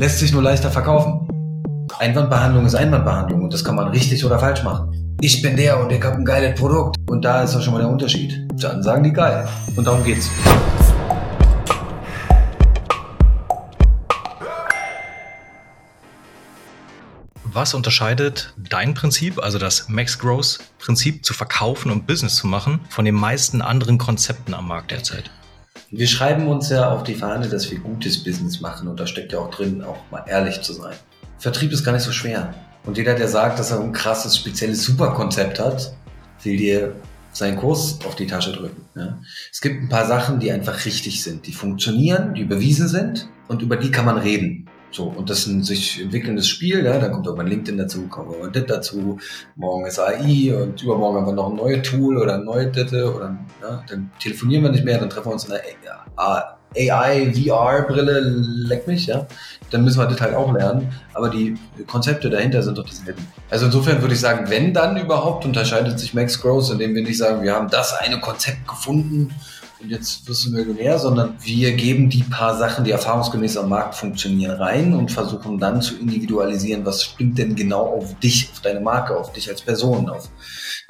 lässt sich nur leichter verkaufen. Einwandbehandlung ist Einwandbehandlung und das kann man richtig oder falsch machen. Ich bin der und ich habe ein geiles Produkt und da ist doch schon mal der Unterschied. Dann sagen die geil und darum geht's. Was unterscheidet dein Prinzip, also das Max Growth Prinzip zu verkaufen und Business zu machen, von den meisten anderen Konzepten am Markt derzeit? Wir schreiben uns ja auf die Fahne, dass wir gutes Business machen und da steckt ja auch drin, auch mal ehrlich zu sein. Vertrieb ist gar nicht so schwer. Und jeder, der sagt, dass er ein krasses, spezielles Superkonzept hat, will dir seinen Kurs auf die Tasche drücken. Ja. Es gibt ein paar Sachen, die einfach richtig sind, die funktionieren, die überwiesen sind und über die kann man reden. So, und das ist ein sich entwickelndes Spiel, ja, dann kommt irgendwann LinkedIn dazu, kommt irgendwann das dazu, morgen ist AI und übermorgen haben wir noch ein neues Tool oder ein neues Ditte oder ja, dann telefonieren wir nicht mehr, dann treffen wir uns in einer AI, VR-Brille, leck mich, ja. Dann müssen wir das halt auch lernen. Aber die Konzepte dahinter sind doch dieselben. Also insofern würde ich sagen, wenn dann überhaupt, unterscheidet sich Max Gross, indem wir nicht sagen, wir haben das eine Konzept gefunden und jetzt wirst du Millionär, sondern wir geben die paar Sachen, die erfahrungsgemäß am Markt funktionieren, rein und versuchen dann zu individualisieren, was stimmt denn genau auf dich, auf deine Marke, auf dich als Person, auf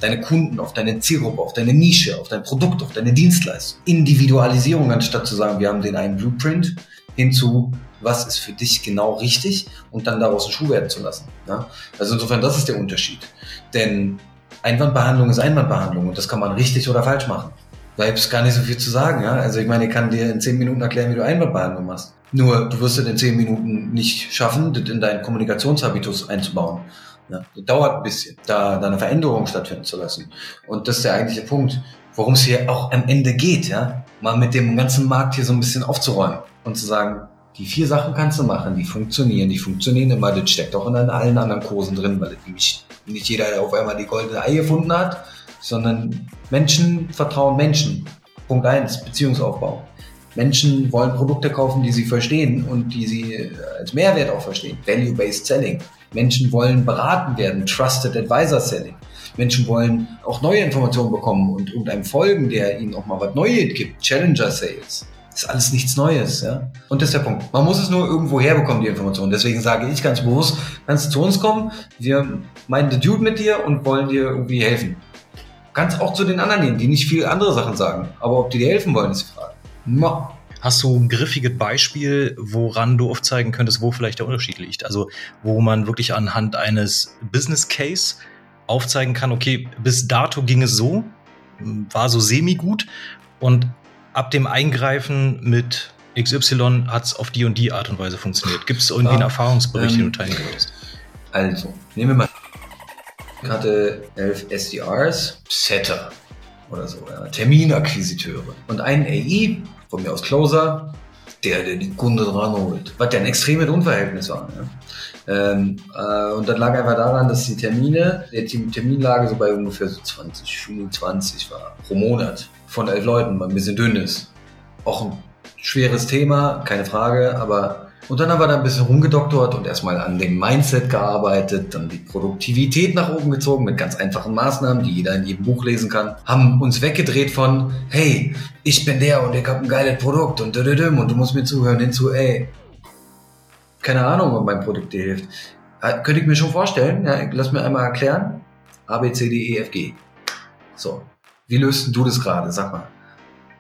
deine Kunden, auf deine Zielgruppe, auf deine Nische, auf dein Produkt, auf deine Dienstleistung. Individualisierung, anstatt zu sagen, wir haben den einen Blueprint, hinzu, was ist für dich genau richtig und dann daraus einen Schuh werden zu lassen. Ja? Also insofern, das ist der Unterschied. Denn Einwandbehandlung ist Einwandbehandlung und das kann man richtig oder falsch machen da gibt es gar nicht so viel zu sagen. Ja? Also ich meine, ich kann dir in zehn Minuten erklären, wie du Einwandbehandlung machst. Nur du wirst es in zehn Minuten nicht schaffen, das in deinen Kommunikationshabitus einzubauen. Ja? Das dauert ein bisschen, da, da eine Veränderung stattfinden zu lassen. Und das ist der eigentliche Punkt, worum es hier auch am Ende geht. Ja? Mal mit dem ganzen Markt hier so ein bisschen aufzuräumen und zu sagen, die vier Sachen kannst du machen, die funktionieren, die funktionieren immer, das steckt auch in allen anderen Kursen drin, weil nämlich nicht jeder auf einmal die goldene Ei gefunden hat, sondern Menschen vertrauen Menschen. Punkt eins Beziehungsaufbau. Menschen wollen Produkte kaufen, die sie verstehen und die sie äh, als Mehrwert auch verstehen. Value-Based Selling. Menschen wollen beraten werden. Trusted Advisor Selling. Menschen wollen auch neue Informationen bekommen und irgendeinem folgen, der ihnen auch mal was Neues gibt. Challenger Sales. Ist alles nichts Neues, ja. Und das ist der Punkt. Man muss es nur irgendwo herbekommen, die Informationen. Deswegen sage ich ganz bewusst, kannst du zu uns kommen, wir meinen the Dude mit dir und wollen dir irgendwie helfen. Kannst auch zu den anderen gehen, die nicht viel andere Sachen sagen. Aber ob die dir helfen wollen, ist die Frage. No. Hast du ein griffiges Beispiel, woran du aufzeigen könntest, wo vielleicht der Unterschied liegt? Also, wo man wirklich anhand eines Business Case aufzeigen kann, okay, bis dato ging es so, war so semi-gut und ab dem Eingreifen mit XY hat es auf die und die Art und Weise funktioniert. Gibt es irgendwie einen Erfahrungsbericht, ähm, den du teilen könntest? Also, nehmen wir mal hatte elf SDRs, Setter oder so, ja, Terminakquisiteure und einen AI, von mir aus Closer, der, der die Kunde dran holt, was ja ein extremes Unverhältnis war. Ja. Ähm, äh, und das lag einfach daran, dass die Termine, der Terminlage so bei ungefähr so 20, 25 war pro Monat von elf Leuten, was ein bisschen dünn ist. Auch ein schweres Thema, keine Frage, aber und dann haben wir da ein bisschen rumgedoktort und erstmal an dem Mindset gearbeitet, dann die Produktivität nach oben gezogen mit ganz einfachen Maßnahmen, die jeder in jedem Buch lesen kann. Haben uns weggedreht von, hey, ich bin der und ich habe ein geiles Produkt und und du musst mir zuhören hinzu, ey, keine Ahnung, ob mein Produkt dir hilft. Äh, könnte ich mir schon vorstellen, ja, lass mir einmal erklären. A, B, C, D, E, F, G. So. Wie löst du das gerade? Sag mal.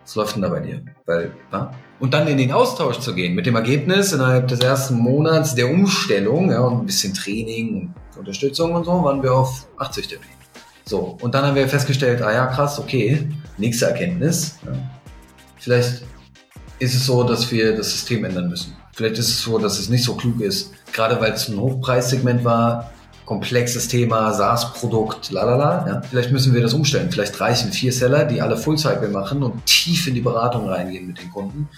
Was läuft denn da bei dir? Weil, na? Und dann in den Austausch zu gehen mit dem Ergebnis innerhalb des ersten Monats der Umstellung ja, und ein bisschen Training und Unterstützung und so, waren wir auf 80 Termine. So, und dann haben wir festgestellt, ah ja, krass, okay, nächste Erkenntnis. Ja. Vielleicht ist es so, dass wir das System ändern müssen. Vielleicht ist es so, dass es nicht so klug ist, gerade weil es ein Hochpreissegment war, komplexes Thema, SaaS-Produkt, lalala. Ja. Vielleicht müssen wir das umstellen. Vielleicht reichen vier Seller, die alle Full-Cycle machen und tief in die Beratung reingehen mit den Kunden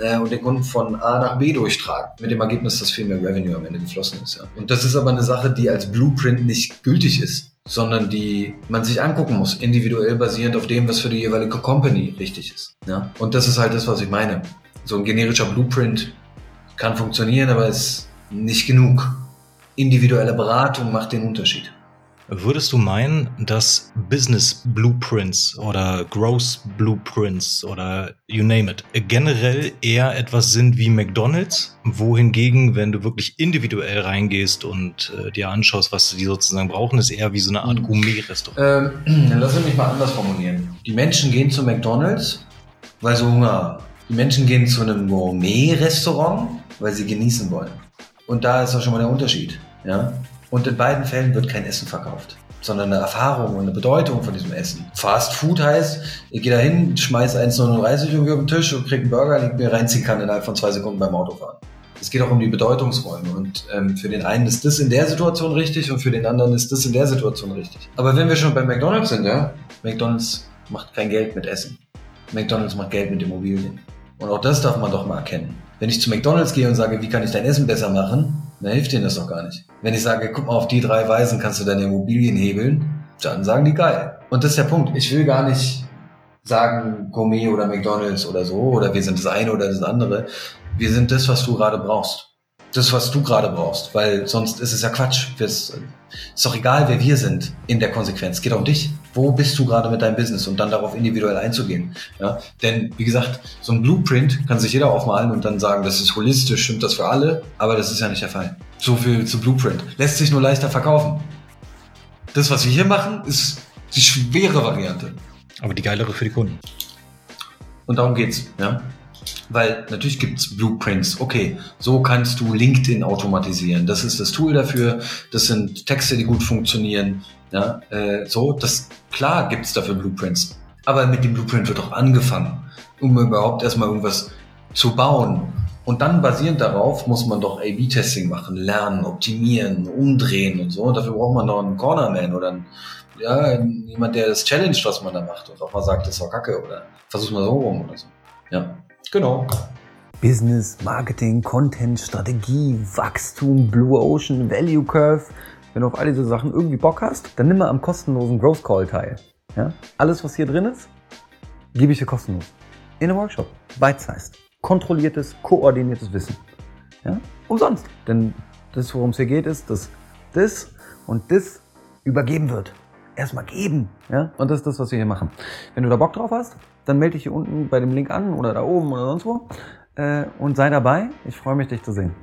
äh, und den Kunden von A nach B durchtragen. Mit dem Ergebnis, dass viel mehr Revenue am Ende geflossen ist. Ja. Und das ist aber eine Sache, die als Blueprint nicht gültig ist sondern die man sich angucken muss, individuell basierend auf dem, was für die jeweilige Company richtig ist. Ja? Und das ist halt das, was ich meine. So ein generischer Blueprint kann funktionieren, aber ist nicht genug individuelle Beratung macht den Unterschied. Würdest du meinen, dass Business Blueprints oder Growth Blueprints oder you name it generell eher etwas sind wie McDonald's, wohingegen, wenn du wirklich individuell reingehst und äh, dir anschaust, was die sozusagen brauchen, ist eher wie so eine Art mhm. Gourmet-Restaurant? Ähm, dann lass mich mal anders formulieren. Die Menschen gehen zu McDonald's, weil sie Hunger haben. Die Menschen gehen zu einem Gourmet-Restaurant, weil sie genießen wollen. Und da ist auch schon mal der Unterschied. Ja? Und in beiden Fällen wird kein Essen verkauft, sondern eine Erfahrung und eine Bedeutung von diesem Essen. Fast Food heißt, ich gehe da hin, schmeiß 1,39 irgendwie auf den Tisch und krieg einen Burger, den ich mir reinziehen kann innerhalb von zwei Sekunden beim Autofahren. Es geht auch um die Bedeutungsräume und ähm, für den einen ist das in der Situation richtig und für den anderen ist das in der Situation richtig. Aber wenn wir schon bei McDonald's sind, ja, McDonald's macht kein Geld mit Essen. McDonald's macht Geld mit Immobilien. Und auch das darf man doch mal erkennen. Wenn ich zu McDonald's gehe und sage, wie kann ich dein Essen besser machen, dann hilft denen das doch gar nicht. Wenn ich sage, guck mal, auf die drei Weisen kannst du deine Immobilien hebeln, dann sagen die geil. Und das ist der Punkt. Ich will gar nicht sagen Gourmet oder McDonald's oder so, oder wir sind das eine oder das andere. Wir sind das, was du gerade brauchst das, was du gerade brauchst, weil sonst ist es ja Quatsch. Es ist doch egal, wer wir sind in der Konsequenz. Es geht um dich. Wo bist du gerade mit deinem Business und dann darauf individuell einzugehen. Ja? Denn wie gesagt, so ein Blueprint kann sich jeder aufmalen und dann sagen, das ist holistisch, stimmt das für alle, aber das ist ja nicht der Fall. So viel zu Blueprint. Lässt sich nur leichter verkaufen. Das, was wir hier machen, ist die schwere Variante. Aber die geilere für die Kunden. Und darum geht's, ja. Weil natürlich gibt's Blueprints. Okay, so kannst du LinkedIn automatisieren. Das ist das Tool dafür. Das sind Texte, die gut funktionieren. Ja, äh, so, das klar gibt's dafür Blueprints. Aber mit dem Blueprint wird auch angefangen, um überhaupt erstmal irgendwas zu bauen. Und dann basierend darauf muss man doch A-B-Testing machen, lernen, optimieren, umdrehen und so. Und dafür braucht man noch einen Cornerman oder einen, ja, jemand, der das challenge, was man da macht und auch mal sagt, das war kacke oder versuch mal so rum oder so. Ja. Genau. Business, Marketing, Content, Strategie, Wachstum, Blue Ocean, Value Curve. Wenn du auf all diese Sachen irgendwie Bock hast, dann nimm mal am kostenlosen Growth Call teil. Ja? Alles, was hier drin ist, gebe ich dir kostenlos. In einem Workshop. Bite-sized. Kontrolliertes, koordiniertes Wissen. Ja? Umsonst. Denn das, worum es hier geht, ist, dass das und das übergeben wird. Erstmal geben. Ja? Und das ist das, was wir hier machen. Wenn du da Bock drauf hast, dann melde dich hier unten bei dem Link an oder da oben oder sonst wo äh, und sei dabei. Ich freue mich, dich zu sehen.